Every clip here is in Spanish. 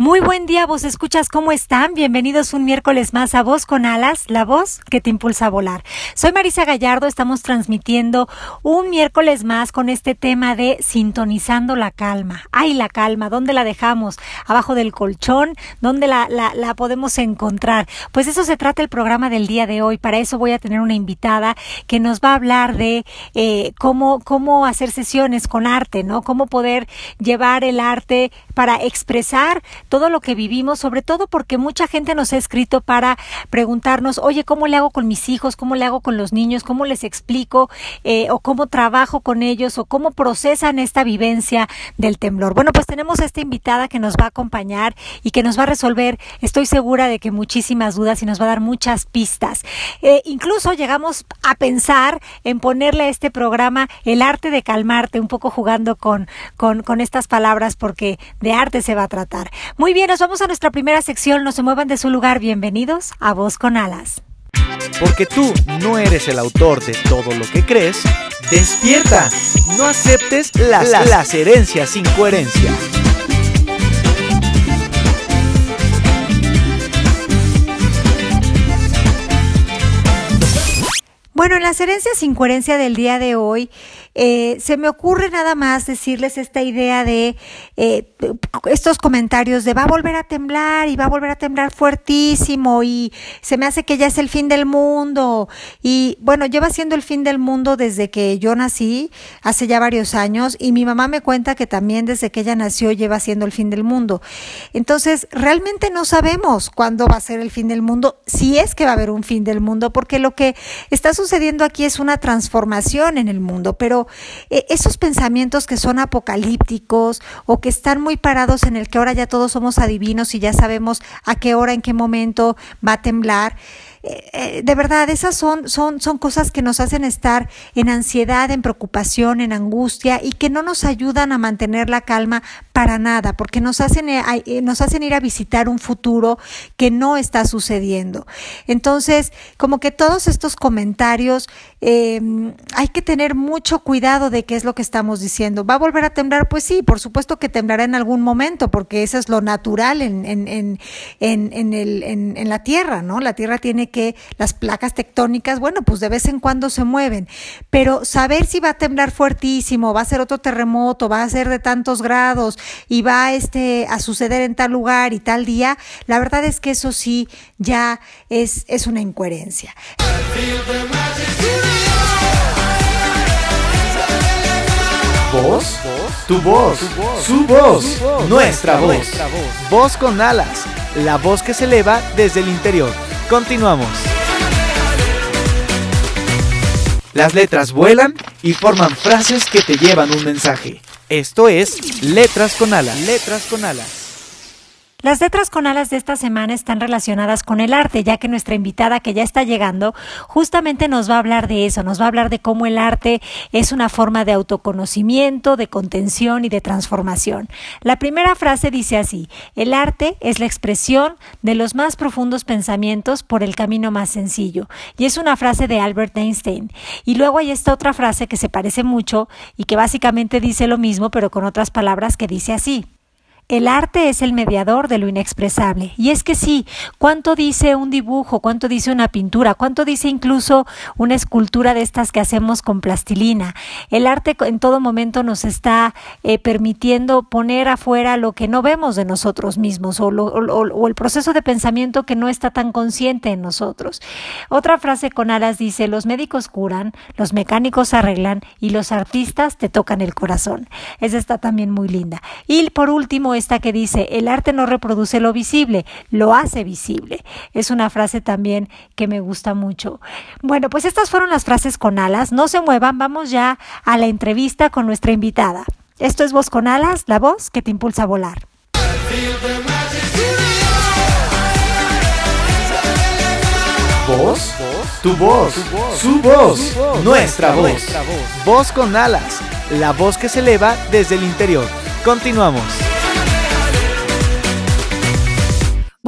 Muy buen día, vos escuchas cómo están. Bienvenidos un miércoles más a Voz con Alas, la voz que te impulsa a volar. Soy Marisa Gallardo, estamos transmitiendo un miércoles más con este tema de sintonizando la calma. Ay, la calma, ¿dónde la dejamos? Abajo del colchón, ¿dónde la, la, la podemos encontrar? Pues eso se trata el programa del día de hoy. Para eso voy a tener una invitada que nos va a hablar de eh, cómo, cómo hacer sesiones con arte, ¿no? Cómo poder llevar el arte para expresar todo lo que vivimos, sobre todo porque mucha gente nos ha escrito para preguntarnos, oye, ¿cómo le hago con mis hijos? ¿Cómo le hago con los niños? ¿Cómo les explico? Eh, ¿O cómo trabajo con ellos? ¿O cómo procesan esta vivencia del temblor? Bueno, pues tenemos a esta invitada que nos va a acompañar y que nos va a resolver, estoy segura de que muchísimas dudas y nos va a dar muchas pistas. Eh, incluso llegamos a pensar en ponerle a este programa el arte de calmarte, un poco jugando con, con, con estas palabras porque de arte se va a tratar. Muy bien, nos vamos a nuestra primera sección, no se muevan de su lugar, bienvenidos a Voz con Alas. Porque tú no eres el autor de todo lo que crees, despierta, no aceptes las, las herencias sin coherencia. Bueno, en las herencias sin coherencia del día de hoy, eh, se me ocurre nada más decirles esta idea de eh, estos comentarios de va a volver a temblar y va a volver a temblar fuertísimo y se me hace que ya es el fin del mundo. Y bueno, lleva siendo el fin del mundo desde que yo nací, hace ya varios años, y mi mamá me cuenta que también desde que ella nació lleva siendo el fin del mundo. Entonces, realmente no sabemos cuándo va a ser el fin del mundo, si es que va a haber un fin del mundo, porque lo que está sucediendo aquí es una transformación en el mundo, pero eh, esos pensamientos que son apocalípticos o que están muy parados en el que ahora ya todos somos adivinos y ya sabemos a qué hora, en qué momento va a temblar, eh, de verdad, esas son, son, son cosas que nos hacen estar en ansiedad, en preocupación, en angustia y que no nos ayudan a mantener la calma para nada, porque nos hacen, eh, nos hacen ir a visitar un futuro que no está sucediendo. Entonces, como que todos estos comentarios, eh, hay que tener mucho cuidado de qué es lo que estamos diciendo. ¿Va a volver a temblar? Pues sí, por supuesto que temblará en algún momento, porque eso es lo natural en, en, en, en la Tierra, ¿no? La Tierra tiene que las placas tectónicas, bueno, pues de vez en cuando se mueven, pero saber si va a temblar fuertísimo, va a ser otro terremoto, va a ser de tantos grados y va este, a suceder en tal lugar y tal día, la verdad es que eso sí ya es, es una incoherencia. ¿Voz? Tu voz, su voz, nuestra voz. Voz con alas, la voz que se eleva desde el interior. Continuamos. Las letras vuelan y forman frases que te llevan un mensaje. Esto es Letras con alas. Letras con alas. Las letras con alas de esta semana están relacionadas con el arte, ya que nuestra invitada que ya está llegando justamente nos va a hablar de eso, nos va a hablar de cómo el arte es una forma de autoconocimiento, de contención y de transformación. La primera frase dice así, el arte es la expresión de los más profundos pensamientos por el camino más sencillo. Y es una frase de Albert Einstein. Y luego hay esta otra frase que se parece mucho y que básicamente dice lo mismo, pero con otras palabras que dice así. El arte es el mediador de lo inexpresable. Y es que sí, ¿cuánto dice un dibujo? ¿Cuánto dice una pintura? ¿Cuánto dice incluso una escultura de estas que hacemos con plastilina? El arte en todo momento nos está eh, permitiendo poner afuera lo que no vemos de nosotros mismos o, lo, o, o, el proceso de pensamiento que no está tan consciente en nosotros. Otra frase con alas dice, los médicos curan, los mecánicos arreglan y los artistas te tocan el corazón. Esa está también muy linda. Y por último, esta que dice, el arte no reproduce lo visible, lo hace visible. Es una frase también que me gusta mucho. Bueno, pues estas fueron las frases con alas. No se muevan, vamos ya a la entrevista con nuestra invitada. Esto es Voz con Alas, la voz que te impulsa a volar. voz? Tu voz. Su voz. Nuestra voz. Voz con alas. La voz que se eleva desde el interior. Continuamos.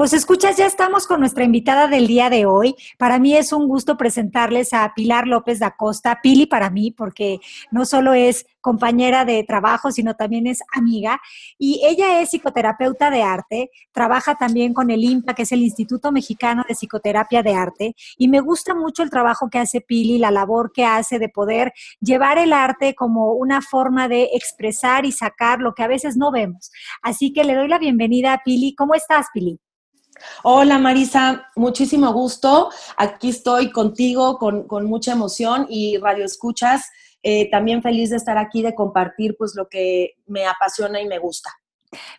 Pues escuchas, ya estamos con nuestra invitada del día de hoy. Para mí es un gusto presentarles a Pilar López da Costa, Pili para mí, porque no solo es compañera de trabajo, sino también es amiga. Y ella es psicoterapeuta de arte, trabaja también con el IMPA, que es el Instituto Mexicano de Psicoterapia de Arte. Y me gusta mucho el trabajo que hace Pili, la labor que hace de poder llevar el arte como una forma de expresar y sacar lo que a veces no vemos. Así que le doy la bienvenida a Pili. ¿Cómo estás, Pili? Hola Marisa, muchísimo gusto. Aquí estoy contigo con, mucha emoción y radio escuchas. Eh, también feliz de estar aquí, de compartir pues lo que me apasiona y me gusta.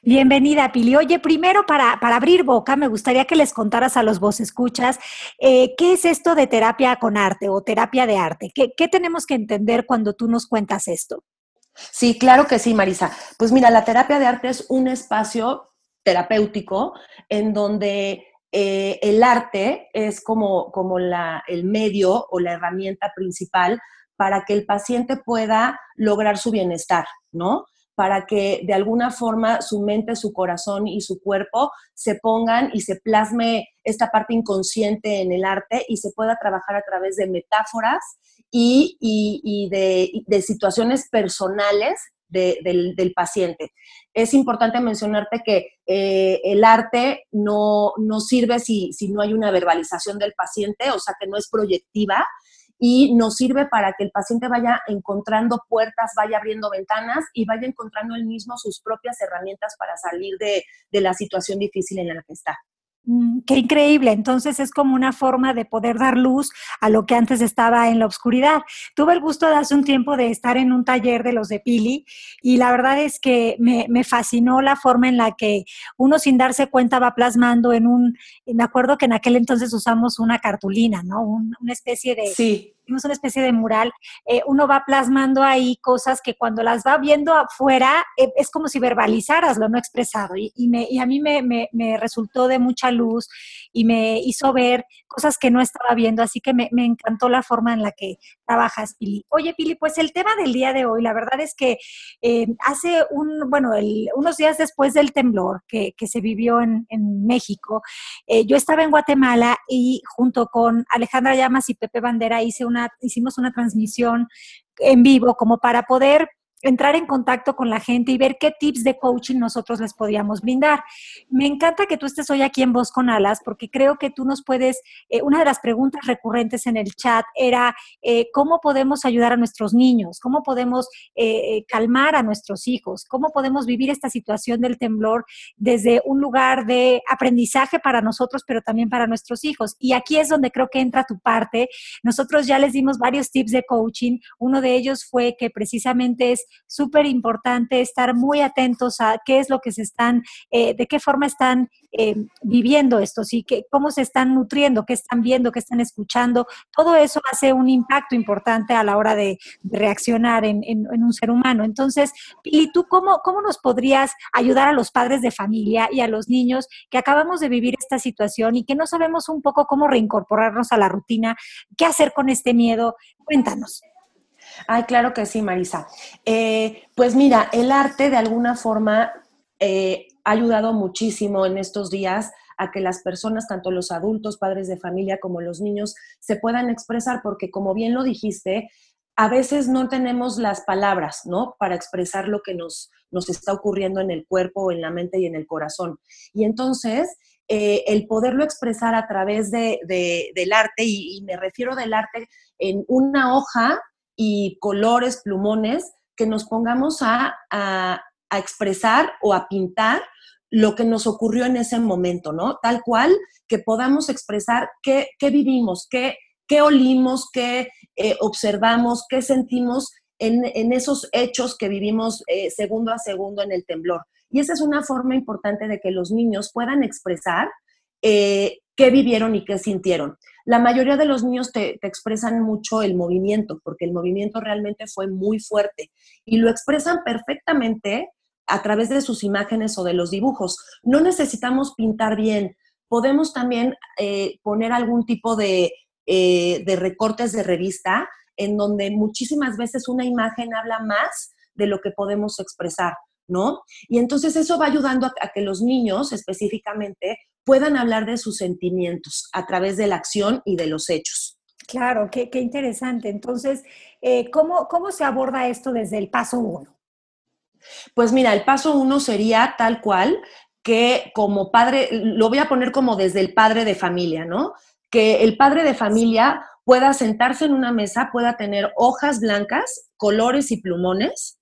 Bienvenida, Pili. Oye, primero para, abrir boca, me gustaría que les contaras a los vos escuchas eh, qué es esto de terapia con arte o terapia de arte. ¿Qué, ¿Qué tenemos que entender cuando tú nos cuentas esto? Sí, claro que sí, Marisa. Pues mira, la terapia de arte es un espacio terapéutico en donde eh, el arte es como, como la, el medio o la herramienta principal para que el paciente pueda lograr su bienestar, ¿no? Para que de alguna forma su mente, su corazón y su cuerpo se pongan y se plasme esta parte inconsciente en el arte y se pueda trabajar a través de metáforas y, y, de, de situaciones personales del, paciente. Es importante mencionarte que eh, el arte no, no sirve si, si, no hay una verbalización del paciente, o sea que no es proyectiva y nos sirve para que el paciente vaya encontrando puertas, vaya abriendo ventanas y vaya encontrando él mismo sus propias herramientas para salir de, de la situación difícil en la que está. Mm, qué increíble. Entonces es como una forma de poder dar luz a lo que antes estaba en la oscuridad. Tuve el gusto de hace un tiempo de estar en un taller de los de Pili y la verdad es que me, fascinó la forma en la que uno sin darse cuenta va plasmando en un, me acuerdo que en aquel entonces usamos una cartulina, ¿no? una especie de... Sí una especie de mural, eh, uno va plasmando ahí cosas que cuando las va viendo afuera eh, es como si verbalizaras lo no expresado. Y, me, a mí me, resultó de mucha luz y me hizo ver cosas que no estaba viendo, así que me, encantó la forma en la que trabajas, Pili. Oye, Pili, pues el tema del día de hoy, la verdad es que eh, hace un, bueno, unos días después del temblor que, que se vivió en, en México, yo estaba en Guatemala y junto con Alejandra Llamas y Pepe Bandera hice una hicimos una transmisión en vivo como para poder entrar en contacto con la gente y ver qué tips de coaching nosotros les podíamos brindar. Me encanta que tú estés hoy aquí en Voz con Alas porque creo que tú nos puedes, eh, una de las preguntas recurrentes en el chat era eh, cómo podemos ayudar a nuestros niños, cómo podemos eh, calmar a nuestros hijos, cómo podemos vivir esta situación del temblor desde un lugar de aprendizaje para nosotros, pero también para nuestros hijos. Y aquí es donde creo que entra tu parte. Nosotros ya les dimos varios tips de coaching. Uno de ellos fue que precisamente es súper importante estar muy atentos a qué es lo que se están, eh, de qué forma están eh, viviendo esto, ¿sí? Que, cómo se están nutriendo, qué están viendo, qué están escuchando. Todo eso hace un impacto importante a la hora de, reaccionar en, un ser humano. Entonces, Pili, ¿tú cómo, cómo nos podrías ayudar a los padres de familia y a los niños que acabamos de vivir esta situación y que no sabemos un poco cómo reincorporarnos a la rutina? ¿Qué hacer con este miedo? Cuéntanos. Ay, claro que sí, Marisa. Eh, pues mira, el arte de alguna forma eh, ha ayudado muchísimo en estos días a que las personas, tanto los adultos, padres de familia, como los niños, se puedan expresar, porque como bien lo dijiste, a veces no tenemos las palabras, ¿no? Para expresar lo que nos, nos está ocurriendo en el cuerpo, en la mente y en el corazón. Y entonces, eh, el poderlo expresar a través de, del arte, y, me refiero del arte en una hoja y colores, plumones, que nos pongamos a, expresar o a pintar lo que nos ocurrió en ese momento, ¿no? Tal cual que podamos expresar qué, vivimos, qué, olimos, qué eh, observamos, qué sentimos en, esos hechos que vivimos eh, segundo a segundo en el temblor. Y esa es una forma importante de que los niños puedan expresar eh, qué vivieron y qué sintieron. La mayoría de los niños te, expresan mucho el movimiento, porque el movimiento realmente fue muy fuerte y lo expresan perfectamente a través de sus imágenes o de los dibujos. No necesitamos pintar bien, podemos también eh, poner algún tipo de, eh, de recortes de revista, en donde muchísimas veces una imagen habla más de lo que podemos expresar, ¿no? Y entonces eso va ayudando a, que los niños específicamente puedan hablar de sus sentimientos a través de la acción y de los hechos. Claro, qué, interesante. Entonces, eh, ¿cómo, ¿cómo se aborda esto desde el paso uno? Pues mira, el paso uno sería tal cual que como padre, lo voy a poner como desde el padre de familia, ¿no? Que el padre de familia pueda sentarse en una mesa, pueda tener hojas blancas, colores y plumones,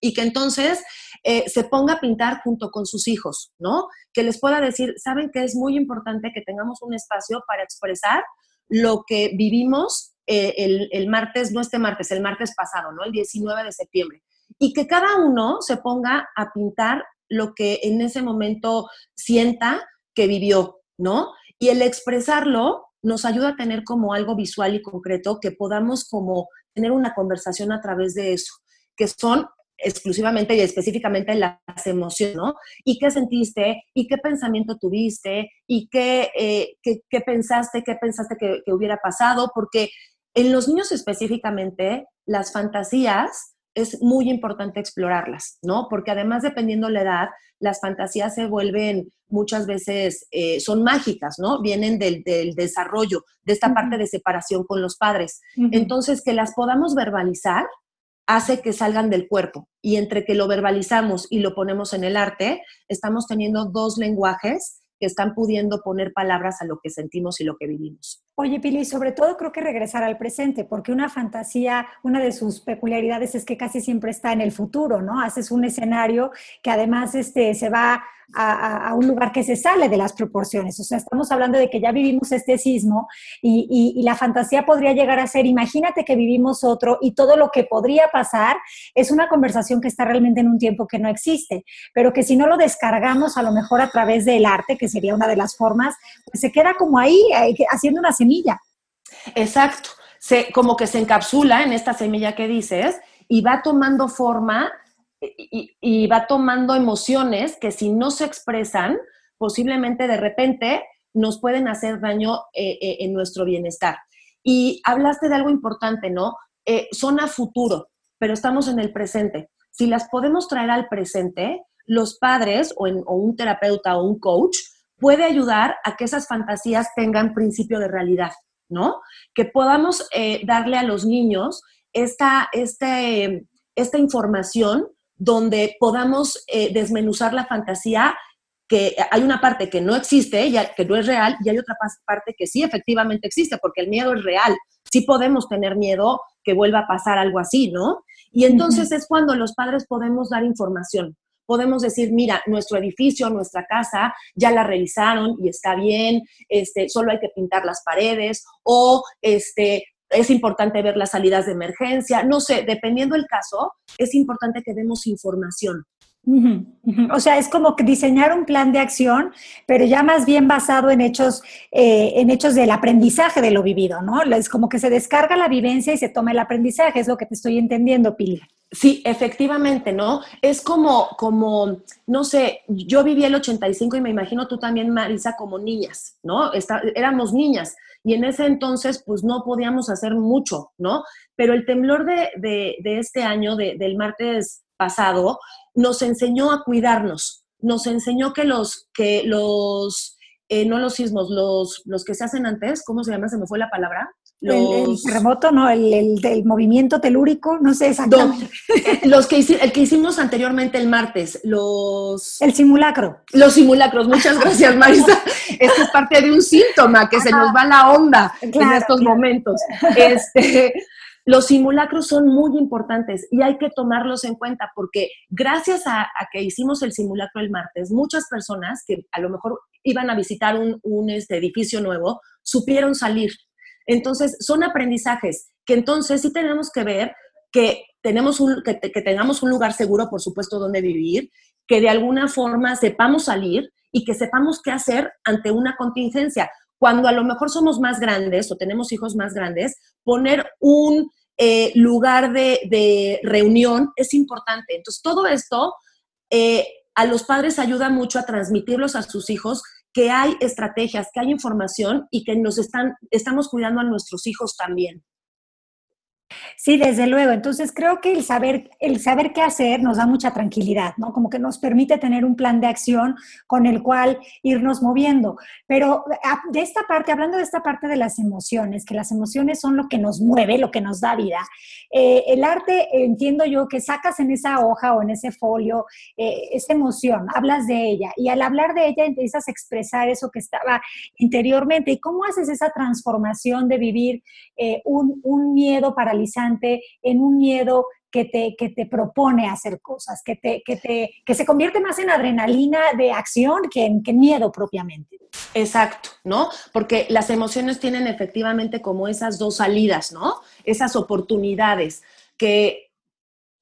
y que entonces eh, se ponga a pintar junto con sus hijos, ¿no? Que les pueda decir, saben que es muy importante que tengamos un espacio para expresar lo que vivimos eh, el, el, martes, no este martes, el martes pasado, ¿no? El 19 de septiembre. Y que cada uno se ponga a pintar lo que en ese momento sienta que vivió, ¿no? Y el expresarlo nos ayuda a tener como algo visual y concreto que podamos como tener una conversación a través de eso, que son exclusivamente y específicamente las emociones, ¿no? ¿Y qué sentiste? ¿Y qué pensamiento tuviste? ¿Y qué, eh, qué, pensaste? ¿Qué pensaste que, que hubiera pasado? Porque en los niños específicamente, las fantasías es muy importante explorarlas, ¿no? Porque además, dependiendo la edad, las fantasías se vuelven muchas veces, eh, son mágicas, ¿no? Vienen del, desarrollo, de esta parte de separación con los padres. Entonces, que las podamos verbalizar hace que salgan del cuerpo. Y entre que lo verbalizamos y lo ponemos en el arte, estamos teniendo dos lenguajes que están pudiendo poner palabras a lo que sentimos y lo que vivimos. Oye, Pili, sobre todo creo que regresar al presente, porque una fantasía, una de sus peculiaridades es que casi siempre está en el futuro, ¿no? Haces un escenario que además este, se va a, un lugar que se sale de las proporciones. O sea, estamos hablando de que ya vivimos este sismo y, la fantasía podría llegar a ser, imagínate que vivimos otro y todo lo que podría pasar es una conversación que está realmente en un tiempo que no existe, pero que si no lo descargamos a lo mejor a través del arte, que sería una de las formas, pues se queda como ahí haciendo una semilla. Exacto. Se, como que se encapsula en esta semilla que dices y va tomando forma y, va tomando emociones que si no se expresan, posiblemente de repente nos pueden hacer daño eh, eh, en nuestro bienestar. Y hablaste de algo importante, ¿no? Eh, son a futuro, pero estamos en el presente. Si las podemos traer al presente, los padres o, un terapeuta o un coach puede ayudar a que esas fantasías tengan principio de realidad, ¿no? Que podamos darle a los niños esta, este, esta información donde podamos eh, desmenuzar la fantasía, que hay una parte que no existe, que no es real, y hay otra parte que sí efectivamente existe, porque el miedo es real. Sí podemos tener miedo que vuelva a pasar algo así, ¿no? Y entonces es cuando los padres podemos dar información. Podemos decir, mira, nuestro edificio, nuestra casa, ya la revisaron y está bien, este, solo hay que pintar las paredes, o este, es importante ver las salidas de emergencia, no sé, dependiendo del caso, es importante que demos información. O sea, es como que diseñar un plan de acción, pero ya más bien basado en hechos, eh, en hechos del aprendizaje de lo vivido, ¿no? Es como que se descarga la vivencia y se toma el aprendizaje, es lo que te estoy entendiendo, Pili. Sí, efectivamente, ¿no? Es como, como, no sé, yo viví el 85 y me imagino tú también, Marisa, como niñas, ¿no? éramos niñas y en ese entonces pues no podíamos hacer mucho, ¿no? Pero el temblor de, este año, del martes pasado, nos enseñó a cuidarnos, nos enseñó que los, que los eh, no los sismos, los, los que se hacen antes, ¿cómo se llama? Se me fue la palabra. El, terremoto, ¿no? El, del movimiento telúrico, no sé exactamente. los que, el que hicimos anteriormente el martes, los... El simulacro. Los simulacros, muchas gracias Marisa. Esto es parte de un síntoma, que se nos va la onda en estos momentos. Este, los simulacros son muy importantes y hay que tomarlos en cuenta porque gracias a, que hicimos el simulacro el martes, muchas personas que a lo mejor iban a visitar un, este, edificio nuevo supieron salir entonces, son aprendizajes que entonces sí tenemos que ver que, tenemos un, que, tengamos un lugar seguro, por supuesto, donde vivir, que de alguna forma sepamos salir y que sepamos qué hacer ante una contingencia. Cuando a lo mejor somos más grandes o tenemos hijos más grandes, poner un eh, lugar de, reunión es importante. Entonces, todo esto eh, a los padres ayuda mucho a transmitirlos a sus hijos que hay estrategias, que hay información y que nos están, estamos cuidando a nuestros hijos también. Sí, desde luego. Entonces creo que el saber, el saber qué hacer nos da mucha tranquilidad, ¿no? Como que nos permite tener un plan de acción con el cual irnos moviendo. Pero ah, de esta parte, hablando de esta parte de las emociones, que las emociones son lo que nos mueve, lo que nos da vida, eh, el arte, entiendo yo que sacas en esa hoja o en ese folio eh, esa emoción, hablas de ella y al hablar de ella empiezas a expresar eso que estaba interiormente. ¿Y cómo haces esa transformación de vivir eh, un, un miedo en un miedo que te, que te propone hacer cosas, que, te, que, te, que se convierte más en adrenalina de acción que en, que miedo propiamente. Exacto, ¿no? Porque las emociones tienen efectivamente como esas dos salidas, ¿no? Esas oportunidades que,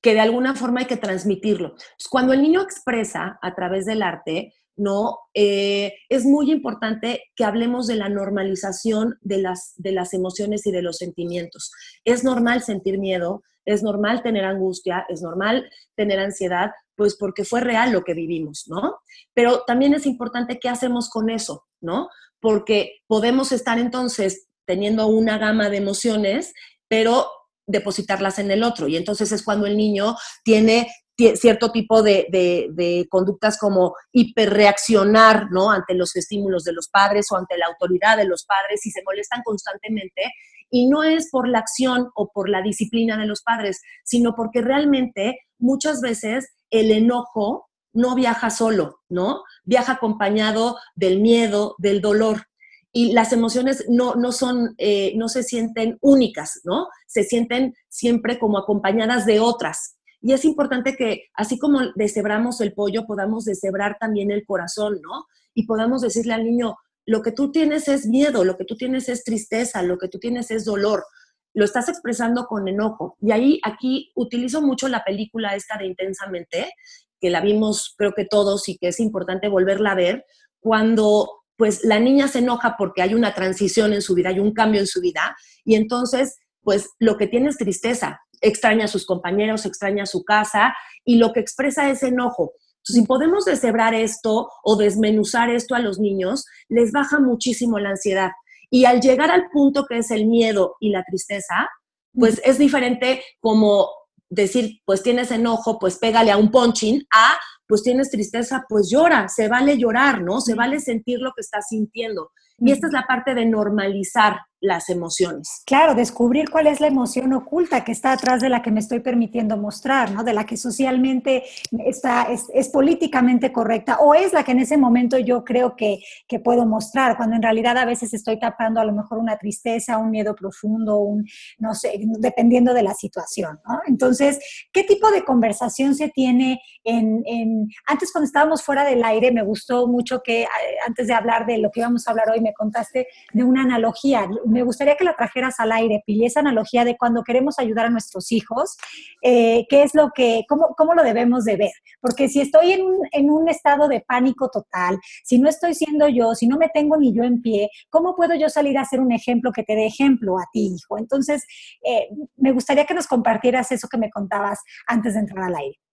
que de alguna forma hay que transmitirlo. Cuando el niño expresa a través del arte, ¿no? Eh, es muy importante que hablemos de la normalización de las, de las emociones y de los sentimientos. Es normal sentir miedo, es normal tener angustia, es normal tener ansiedad, pues porque fue real lo que vivimos, ¿no? Pero también es importante qué hacemos con eso, ¿no? Porque podemos estar entonces teniendo una gama de emociones, pero depositarlas en el otro. Y entonces es cuando el niño tiene cierto tipo de, conductas como hiperreaccionar, ¿no? Ante los estímulos de los padres o ante la autoridad de los padres y se molestan constantemente. Y no es por la acción o por la disciplina de los padres, sino porque realmente muchas veces el enojo no viaja solo, ¿no? Viaja acompañado del miedo, del dolor. Y las emociones no, no son, eh, no se sienten únicas, ¿no? Se sienten siempre como acompañadas de otras. Y es importante que, así como deshebramos el pollo, podamos deshebrar también el corazón, ¿no? Y podamos decirle al niño, lo que tú tienes es miedo, lo que tú tienes es tristeza, lo que tú tienes es dolor. Lo estás expresando con enojo. Y ahí, aquí, utilizo mucho la película esta de Intensamente, que la vimos creo que todos y que es importante volverla a ver, cuando pues la niña se enoja porque hay una transición en su vida, hay un cambio en su vida, y entonces pues lo que tiene es tristeza, extraña a sus compañeros, extraña a su casa y lo que expresa es enojo. si podemos deshebrar esto o desmenuzar esto a los niños, les baja muchísimo la ansiedad. Y al llegar al punto que es el miedo y la tristeza, pues es diferente como decir, pues tienes enojo, pues pégale a un ponching, a pues tienes tristeza, pues llora, se vale llorar, ¿no? Se vale sentir lo que estás sintiendo. Y esta es la parte de normalizar las emociones. Claro, descubrir cuál es la emoción oculta que está atrás de la que me estoy permitiendo mostrar, ¿no? De la que socialmente está, es, políticamente correcta o es la que en ese momento yo creo que, que, puedo mostrar, cuando en realidad a veces estoy tapando a lo mejor una tristeza, un miedo profundo, un, no sé, dependiendo de la situación, ¿no? Entonces, ¿qué tipo de conversación se tiene en, en, antes cuando estábamos fuera del aire, me gustó mucho que eh, antes de hablar de lo que íbamos a hablar hoy, me contaste de una analogía, me gustaría que la trajeras al aire, Pili, esa analogía de cuando queremos ayudar a nuestros hijos, eh, qué es lo que, cómo, cómo, lo debemos de ver. Porque si estoy en en un estado de pánico total, si no estoy siendo yo, si no me tengo ni yo en pie, ¿cómo puedo yo salir a ser un ejemplo que te dé ejemplo a ti, hijo? Entonces, eh, me gustaría que nos compartieras eso que me contabas antes de entrar al aire.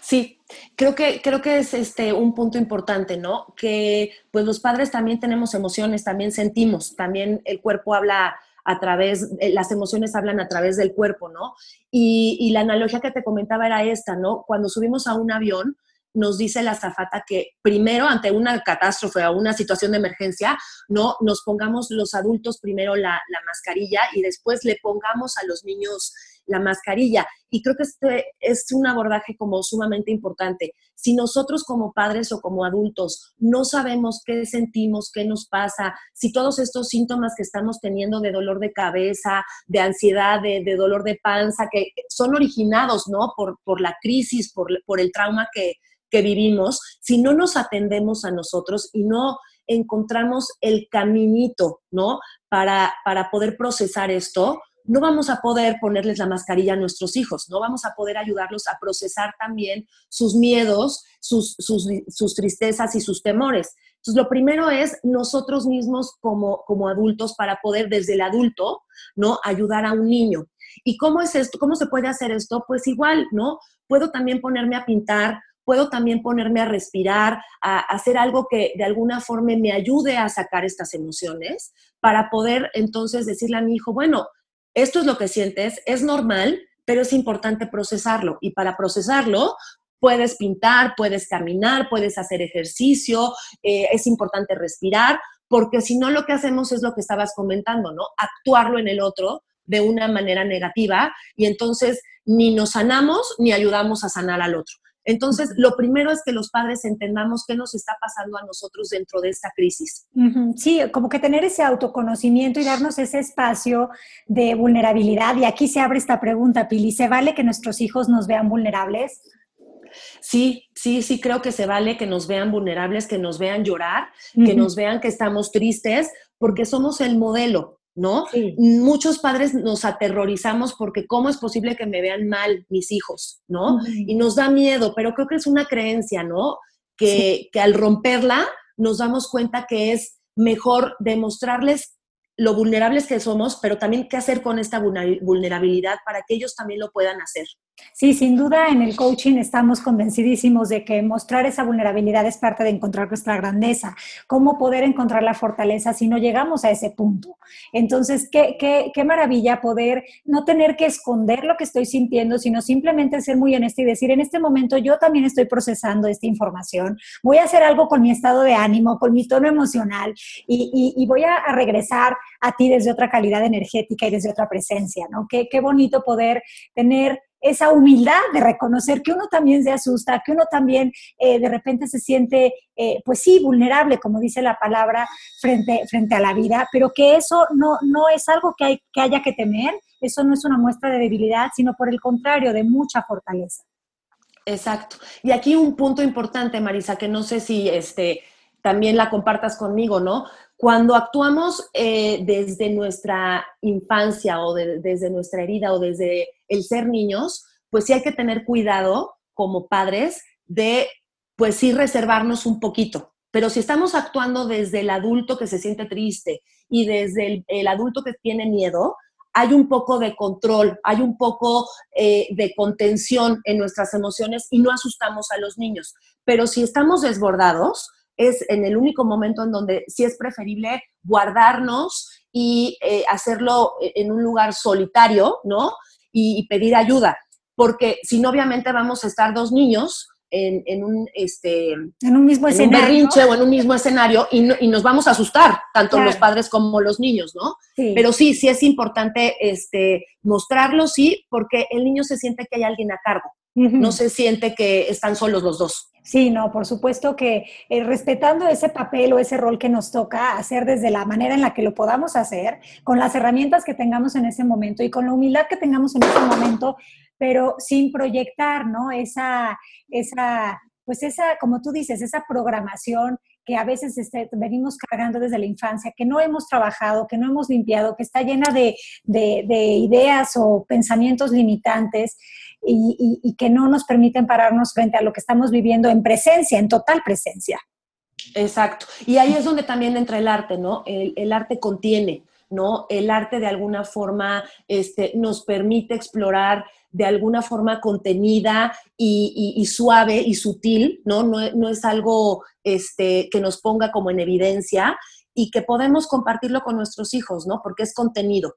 Sí, creo que, creo que es este un punto importante, ¿no? Que pues los padres también tenemos emociones, también sentimos, también el cuerpo habla a través, eh, las emociones hablan a través del cuerpo, ¿no? Y, la analogía que te comentaba era esta, ¿no? Cuando subimos a un avión, nos dice la azafata que primero ante una catástrofe o una situación de emergencia, no nos pongamos los adultos primero la, la mascarilla y después le pongamos a los niños la mascarilla. Y creo que este es un abordaje como sumamente importante. Si nosotros como padres o como adultos no sabemos qué sentimos, qué nos pasa, si todos estos síntomas que estamos teniendo de dolor de cabeza, de ansiedad, de, dolor de panza, que son originados, ¿no? Por, por la crisis, por, por el trauma que, que vivimos, si no nos atendemos a nosotros y no encontramos el caminito, ¿no? Para, para poder procesar esto, no vamos a poder ponerles la mascarilla a nuestros hijos, no vamos a poder ayudarlos a procesar también sus miedos, sus, sus, tristezas y sus temores. Entonces, lo primero es nosotros mismos como, como adultos para poder desde el adulto, ¿no? Ayudar a un niño. ¿Y cómo es esto? ¿Cómo se puede hacer esto? Pues igual, ¿no? Puedo también ponerme a pintar puedo también ponerme a respirar, a, hacer algo que de alguna forma me ayude a sacar estas emociones para poder entonces decirle a mi hijo, bueno, esto es lo que sientes, es normal, pero es importante procesarlo. Y para procesarlo, puedes pintar, puedes caminar, puedes hacer ejercicio, eh, es importante respirar, porque si no lo que hacemos es lo que estabas comentando, ¿no? Actuarlo en el otro de una manera negativa y entonces ni nos sanamos ni ayudamos a sanar al otro. Entonces, lo primero es que los padres entendamos qué nos está pasando a nosotros dentro de esta crisis. Sí, como que tener ese autoconocimiento y darnos ese espacio de vulnerabilidad. Y aquí se abre esta pregunta, Pili, ¿se vale que nuestros hijos nos vean vulnerables? Sí, sí, sí creo que se vale que nos vean vulnerables, que nos vean llorar, que nos vean que estamos tristes, porque somos el modelo. ¿No? Muchos padres nos aterrorizamos porque cómo es posible que me vean mal mis hijos, ¿no? Y nos da miedo, pero creo que es una creencia, ¿no? Que, que al romperla nos damos cuenta que es mejor demostrarles lo vulnerables que somos, pero también qué hacer con esta vulnerabilidad para que ellos también lo puedan hacer. Sí, sin duda en el coaching estamos convencidísimos de que mostrar esa vulnerabilidad es parte de encontrar nuestra grandeza. ¿Cómo poder encontrar la fortaleza si no llegamos a ese punto? Entonces, qué, qué, qué maravilla poder no tener que esconder lo que estoy sintiendo, sino simplemente ser muy honesta y decir, en este momento yo también estoy procesando esta información, voy a hacer algo con mi estado de ánimo, con mi tono emocional y, y, voy a, regresar a ti desde otra calidad energética y desde otra presencia, ¿no? Qué, qué bonito poder tener esa humildad de reconocer que uno también se asusta, que uno también eh, de repente se siente, eh, pues sí, vulnerable, como dice la palabra, frente, frente a la vida, pero que eso no, no es algo que, hay, que haya que temer, eso no es una muestra de debilidad, sino por el contrario, de mucha fortaleza. Exacto. Y aquí un punto importante, Marisa, que no sé si este, también la compartas conmigo, ¿no? Cuando actuamos eh, desde nuestra infancia o desde nuestra herida o desde el ser niños, pues sí hay que tener cuidado como padres de, pues sí, reservarnos un poquito. Pero si estamos actuando desde el adulto que se siente triste y desde el, adulto que tiene miedo, hay un poco de control, hay un poco eh, de contención en nuestras emociones y no asustamos a los niños. Pero si estamos desbordados, es en el único momento en donde sí es preferible guardarnos y eh, hacerlo en un lugar solitario, ¿no? Y, pedir ayuda, porque si no, obviamente vamos a estar dos niños en, un este en un mismo escenario berrinche o en un mismo escenario y, nos vamos a asustar tanto los padres como los niños no pero sí sí es importante este mostrarlo sí porque el niño se siente que hay alguien a cargo. No se siente que están solos los dos. Sí, no, por supuesto que eh, respetando ese papel o ese rol que nos toca hacer desde la manera en la que lo podamos hacer, con las herramientas que tengamos en ese momento y con la humildad que tengamos en ese momento, pero sin proyectar, ¿no? Esa, esa, pues esa, como tú dices, esa programación que a veces este, venimos cargando desde la infancia, que no hemos trabajado, que no hemos limpiado, que está llena de, ideas o pensamientos limitantes y, que no nos permiten pararnos frente a lo que estamos viviendo en presencia, en total presencia. Exacto. Y ahí es donde también entra el arte, ¿no? El, arte contiene, ¿no? El arte de alguna forma este, nos permite explorar de alguna forma contenida y, suave y sutil, ¿no? ¿no? es algo este, que nos ponga como en evidencia y que podemos compartirlo con nuestros hijos, ¿no? Porque es contenido.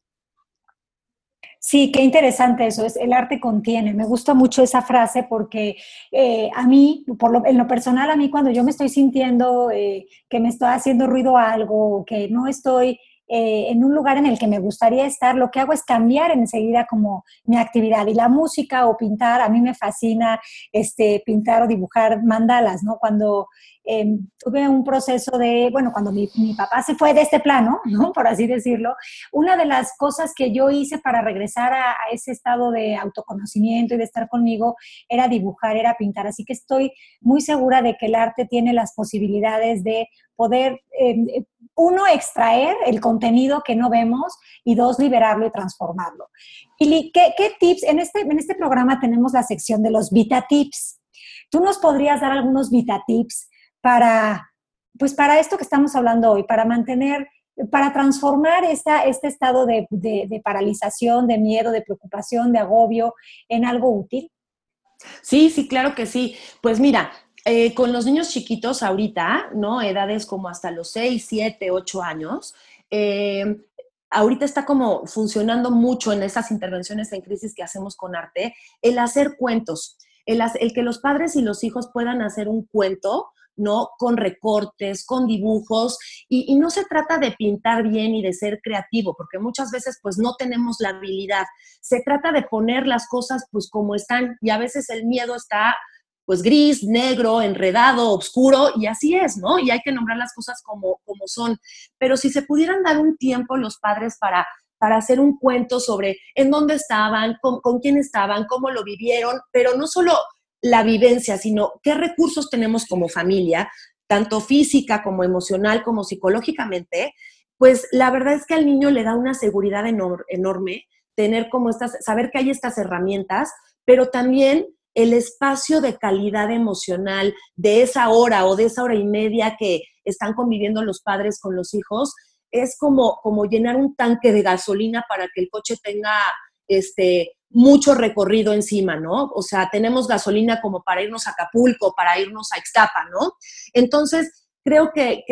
Sí, qué interesante eso, es el arte contiene. Me gusta mucho esa frase porque eh, a mí, por lo, en lo personal, a mí cuando yo me estoy sintiendo eh, que me está haciendo ruido algo, que no estoy eh, en un lugar en el que me gustaría estar, lo que hago es cambiar enseguida como mi actividad. Y la música o pintar, a mí me fascina este, pintar o dibujar mandalas, ¿no? Cuando Em, tuve un proceso de, bueno, cuando mi, papá se fue de este plano, ¿no? Por así decirlo, una de las cosas que yo hice para regresar a, ese estado de autoconocimiento y de estar conmigo era dibujar, era pintar. Así que estoy muy segura de que el arte tiene las posibilidades de poder, em, uno, extraer el contenido que no vemos y dos, liberarlo y transformarlo. Y ¿qué, qué tips? En este, en este programa tenemos la sección de los Vita Tips. ¿Tú nos podrías dar algunos Vita Tips para, pues para esto que estamos hablando hoy, para mantener, para transformar esta, este estado de, paralización, de miedo, de preocupación, de agobio en algo útil? Sí, sí, claro que sí. Pues mira, eh, con los niños chiquitos ahorita, ¿no? Edades como hasta los 6, 7, 8 años, eh, ahorita está como funcionando mucho en esas intervenciones en crisis que hacemos con arte, el hacer cuentos, el, el que los padres y los hijos puedan hacer un cuento ¿no? Con recortes, con dibujos, y, no se trata de pintar bien y de ser creativo, porque muchas veces pues no tenemos la habilidad. Se trata de poner las cosas pues como están, y a veces el miedo está pues gris, negro, enredado, oscuro, y así es, ¿no? Y hay que nombrar las cosas como, como son. Pero si se pudieran dar un tiempo los padres para para hacer un cuento sobre en dónde estaban, con, con quién estaban, cómo lo vivieron, pero no solo la vivencia, sino qué recursos tenemos como familia, tanto física como emocional como psicológicamente, pues la verdad es que al niño le da una seguridad enorme tener como estas, saber que hay estas herramientas, pero también el espacio de calidad emocional de esa hora o de esa hora y media que están conviviendo los padres con los hijos, es como, como llenar un tanque de gasolina para que el coche tenga este, mucho recorrido encima, ¿no? O sea, tenemos gasolina como para irnos a Acapulco, para irnos a Ixtapa, ¿no? Entonces, creo que,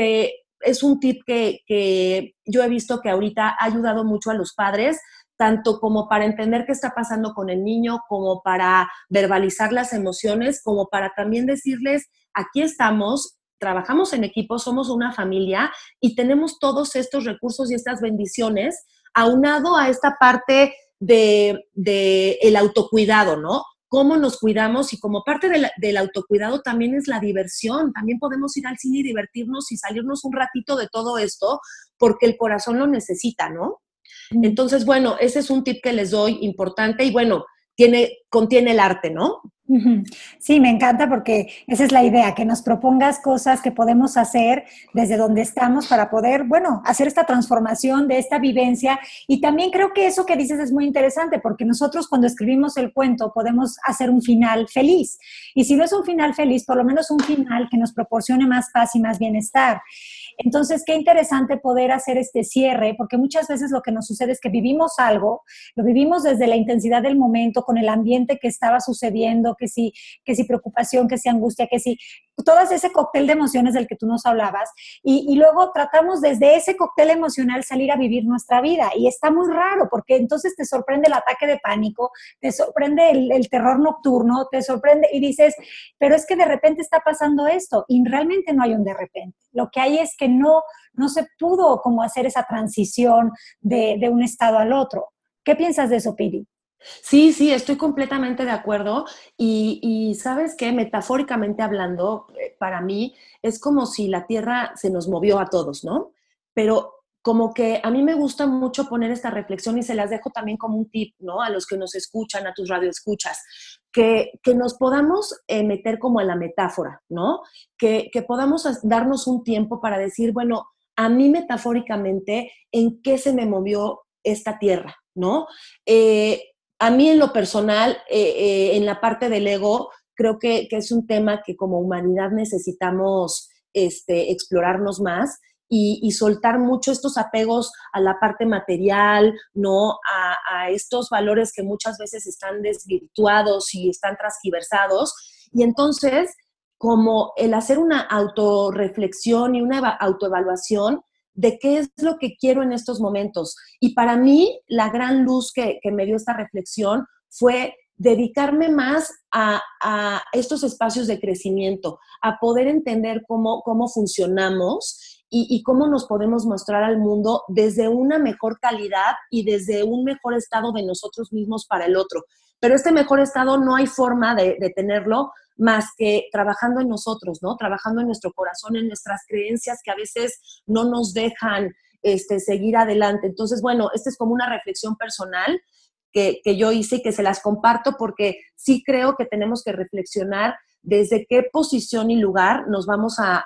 es un tip que, que, yo he visto que ahorita ha ayudado mucho a los padres, tanto como para entender qué está pasando con el niño, como para verbalizar las emociones, como para también decirles, aquí estamos, trabajamos en equipo, somos una familia y tenemos todos estos recursos y estas bendiciones aunado a esta parte de, el autocuidado, ¿no? Cómo nos cuidamos y como parte del autocuidado también es la diversión. También podemos ir al cine y divertirnos y salirnos un ratito de todo esto porque el corazón lo necesita, ¿no? Entonces, bueno, ese es un tip que les doy importante y bueno, tiene, contiene el arte, ¿no? Sí, me encanta porque esa es la idea, que nos propongas cosas que podemos hacer desde donde estamos para poder, bueno, hacer esta transformación de esta vivencia. Y también creo que eso que dices es muy interesante porque nosotros cuando escribimos el cuento podemos hacer un final feliz. Y si no es un final feliz, por lo menos un final que nos proporcione más paz y más bienestar. Entonces, qué interesante poder hacer este cierre, porque muchas veces lo que nos sucede es que vivimos algo, lo vivimos desde la intensidad del momento, con el ambiente que estaba sucediendo, que sí, que sí preocupación, que sí angustia, que sí, todo ese cóctel de emociones del que tú nos hablabas, y, luego tratamos desde ese cóctel emocional salir a vivir nuestra vida, y está muy raro, porque entonces te sorprende el ataque de pánico, te sorprende el, terror nocturno, te sorprende y dices, pero es que de repente está pasando esto, y realmente no hay un de repente. Lo que hay es que no, no se pudo como hacer esa transición de, un estado al otro. ¿Qué piensas de eso, Piri? Sí, sí, estoy completamente de acuerdo. Y, sabes que metafóricamente hablando, eh, para mí es como si la Tierra se nos movió a todos, ¿no? Pero como que a mí me gusta mucho poner esta reflexión y se las dejo también como un tip, ¿no? A los que nos escuchan, a tus radioescuchas, que, que nos podamos eh, meter como en la metáfora, ¿no? Que, que podamos darnos un tiempo para decir, bueno, a mí metafóricamente, ¿en qué se me movió esta tierra, ¿no? Eh, a mí en lo personal, eh, en la parte del ego, creo que, que, es un tema que como humanidad necesitamos este, explorarnos más y, soltar mucho estos apegos a la parte material, ¿no? A, estos valores que muchas veces están desvirtuados y están transgiversados. Y entonces, como el hacer una autorreflexión y una autoevaluación de qué es lo que quiero en estos momentos. Y para mí, la gran luz que, me dio esta reflexión fue dedicarme más a, estos espacios de crecimiento, a poder entender cómo, cómo funcionamos y, cómo nos podemos mostrar al mundo desde una mejor calidad y desde un mejor estado de nosotros mismos para el otro. Pero este mejor estado no hay forma de, tenerlo más que trabajando en nosotros, ¿no? Trabajando en nuestro corazón, en nuestras creencias que a veces no nos dejan este, seguir adelante. Entonces, bueno, esta es como una reflexión personal que, que, yo hice y que se las comparto porque sí creo que tenemos que reflexionar desde qué posición y lugar nos vamos a,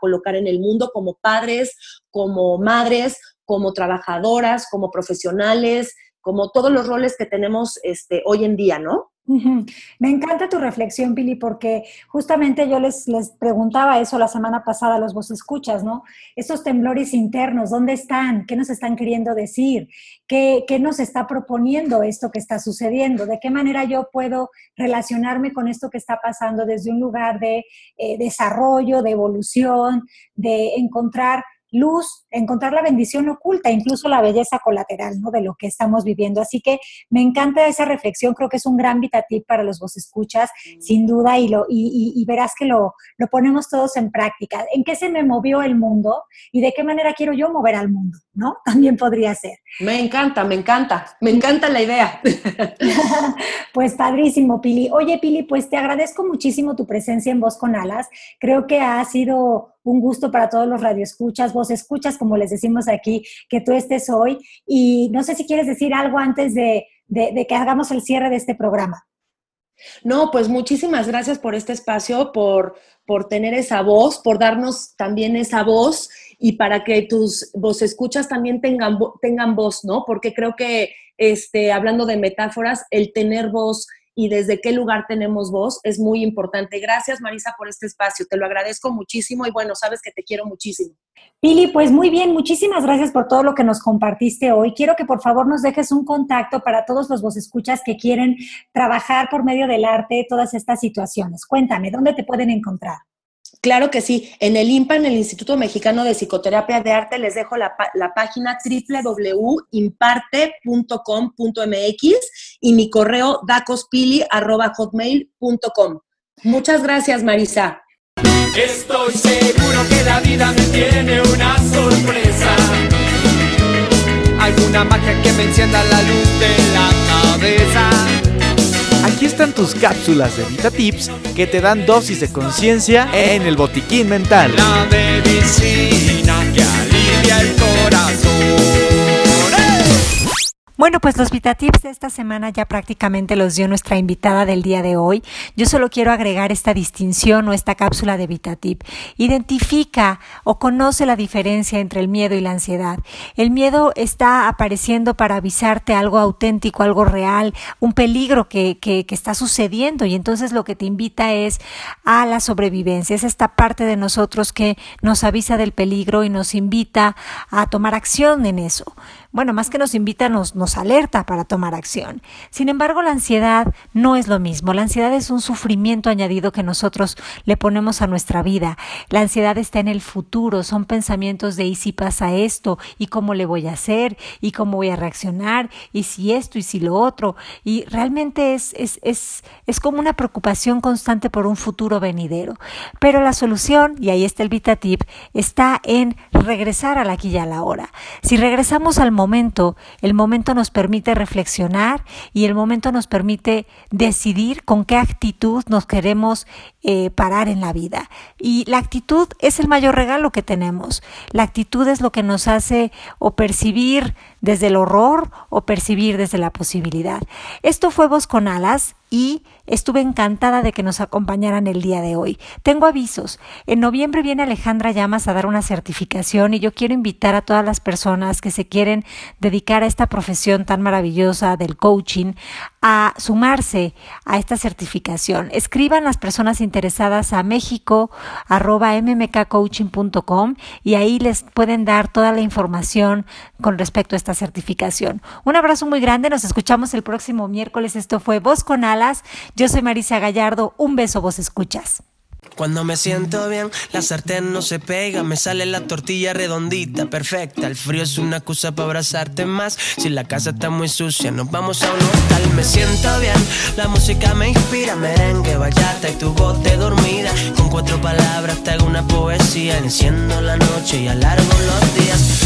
colocar en el mundo como padres, como madres, como trabajadoras, como profesionales, como todos los roles que tenemos este, hoy en día, ¿no? Me encanta tu reflexión, Pili, porque justamente yo les, les preguntaba eso la semana pasada a los vos escuchas, ¿no? Estos temblores internos, ¿dónde están? ¿Qué nos están queriendo decir? ¿Qué, ¿Qué, nos está proponiendo esto que está sucediendo? ¿De qué manera yo puedo relacionarme con esto que está pasando desde un lugar de eh, desarrollo, de evolución, de encontrar luz, encontrar la bendición oculta, incluso la belleza colateral, ¿no? De lo que estamos viviendo. Así que me encanta esa reflexión, creo que es un gran vitatip para los vos escuchas, sin duda, y, lo, y, verás que lo, lo, ponemos todos en práctica. ¿En qué se me movió el mundo y de qué manera quiero yo mover al mundo, ¿no? También podría ser. Me encanta, me encanta, me encanta la idea. pues padrísimo, Pili. Oye, Pili, pues te agradezco muchísimo tu presencia en Voz con Alas. Creo que ha sido un gusto para todos los radioescuchas, vos escuchas, como les decimos aquí, que tú estés hoy. Y no sé si quieres decir algo antes de, que hagamos el cierre de este programa. No, pues muchísimas gracias por este espacio, por, por tener esa voz, por darnos también esa voz y para que tus vos escuchas también tengan, tengan voz, ¿no? Porque creo que, este, hablando de metáforas, el tener voz y desde qué lugar tenemos voz es muy importante. Gracias, Marisa, por este espacio. Te lo agradezco muchísimo y bueno, sabes que te quiero muchísimo. Pili, pues muy bien, muchísimas gracias por todo lo que nos compartiste hoy. Quiero que por favor nos dejes un contacto para todos los vos escuchas que quieren trabajar por medio del arte todas estas situaciones. Cuéntame, ¿dónde te pueden encontrar? Claro que sí. En el IMPA, en el Instituto Mexicano de Psicoterapia de Arte, les dejo la, la página www.imparte.com.mx y mi correo dacospili.hotmail.com. Muchas gracias, Marisa. Estoy seguro que la vida me tiene una sorpresa. Alguna magia que me encienda la luz de la cabeza Aquí están tus cápsulas de Vita Tips que te dan dosis de conciencia en el botiquín mental. La medicina que alivia el corazón. Bueno, pues los VitaTips de esta semana ya prácticamente los dio nuestra invitada del día de hoy. Yo solo quiero agregar esta distinción o esta cápsula de VitaTip. Identifica o conoce la diferencia entre el miedo y la ansiedad. El miedo está apareciendo para avisarte algo auténtico, algo real, un peligro que, que, que está sucediendo y entonces lo que te invita es a la sobrevivencia. Es esta parte de nosotros que nos avisa del peligro y nos invita a tomar acción en eso bueno, más que nos invita, nos, nos alerta para tomar acción. Sin embargo, la ansiedad no es lo mismo. La ansiedad es un sufrimiento añadido que nosotros le ponemos a nuestra vida. La ansiedad está en el futuro, son pensamientos de y si pasa esto, y cómo le voy a hacer, y cómo voy a reaccionar, y si esto, y si lo otro. Y realmente es, es, es, es como una preocupación constante por un futuro venidero. Pero la solución, y ahí está el VitaTip, está en regresar al aquí y a la hora. Si regresamos al momento, momento. El momento nos permite reflexionar y el momento nos permite decidir con qué actitud nos queremos eh, parar en la vida. Y la actitud es el mayor regalo que tenemos. La actitud es lo que nos hace o percibir desde el horror o percibir desde la posibilidad. Esto fue Voz con Alas y estuve encantada de que nos acompañaran el día de hoy. Tengo avisos. En noviembre viene Alejandra Llamas a dar una certificación y yo quiero invitar a todas las personas que se quieren dedicar a esta profesión tan maravillosa del coaching a sumarse a esta certificación. Escriban las personas interesadas a méxico mmkcoaching.com y ahí les pueden dar toda la información con respecto a esta certificación. Un abrazo muy grande, nos escuchamos el próximo miércoles. Esto fue Voz con Alas. Yo soy Marisa Gallardo. Un beso, vos escuchas. Cuando me siento bien, la sartén no se pega, me sale la tortilla redondita, perfecta. El frío es una excusa para abrazarte más. Si la casa está muy sucia, nos vamos a un hotel. Me siento bien, la música me inspira, merengue, bachata y tu voz de dormida. Con cuatro palabras te hago una poesía, enciendo la noche y alargo los días.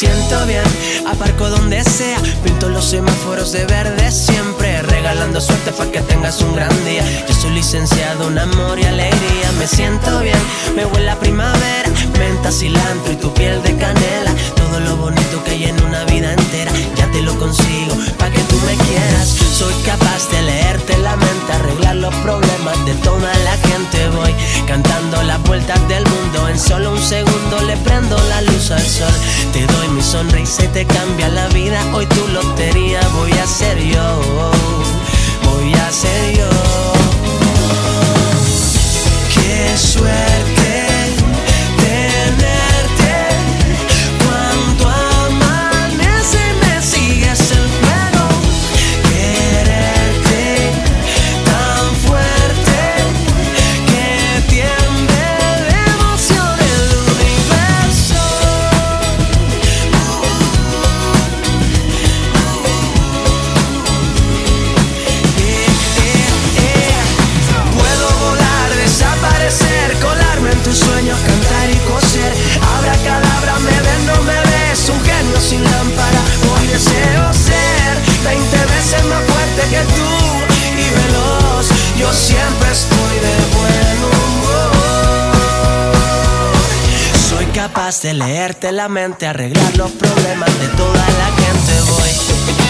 siento bien, aparco donde sea, pinto los semáforos de verde siempre, regalando suerte para que tengas un gran día. Yo soy licenciado en amor y alegría, me siento bien, me huele a primavera, menta, cilantro y tu piel de canela, lo bonito que hay en una vida entera, ya te lo consigo, para que tú me quieras. Soy capaz de leerte la mente, arreglar los problemas de toda la gente. Voy cantando las vueltas del mundo, en solo un segundo le prendo la luz al sol. Te doy mi sonrisa y te cambia la vida. Hoy tu lotería voy a ser yo, voy a ser yo. Qué suerte. De leerte la mente, arreglar los problemas de toda la gente. Voy